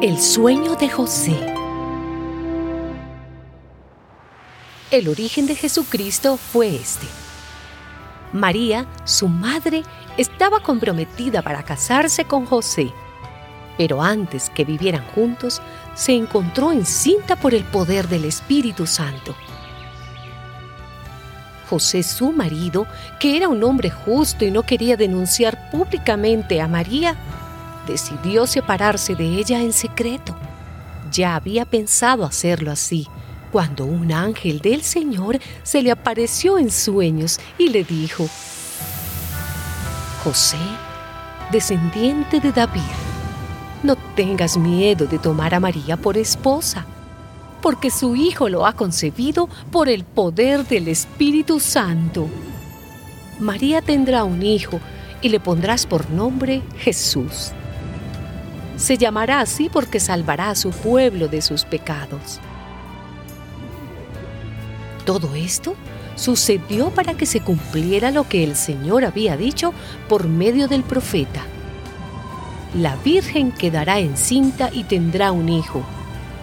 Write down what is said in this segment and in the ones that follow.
El sueño de José. El origen de Jesucristo fue este. María, su madre, estaba comprometida para casarse con José, pero antes que vivieran juntos, se encontró encinta por el poder del Espíritu Santo. José, su marido, que era un hombre justo y no quería denunciar públicamente a María, decidió separarse de ella en secreto. Ya había pensado hacerlo así, cuando un ángel del Señor se le apareció en sueños y le dijo, José, descendiente de David, no tengas miedo de tomar a María por esposa, porque su Hijo lo ha concebido por el poder del Espíritu Santo. María tendrá un hijo y le pondrás por nombre Jesús se llamará así porque salvará a su pueblo de sus pecados. Todo esto sucedió para que se cumpliera lo que el Señor había dicho por medio del profeta. La Virgen quedará encinta y tendrá un hijo,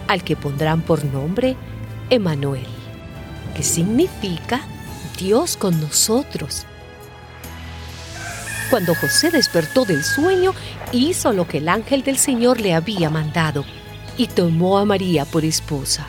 al que pondrán por nombre Emanuel, que significa Dios con nosotros. Cuando José despertó del sueño, hizo lo que el ángel del Señor le había mandado y tomó a María por esposa.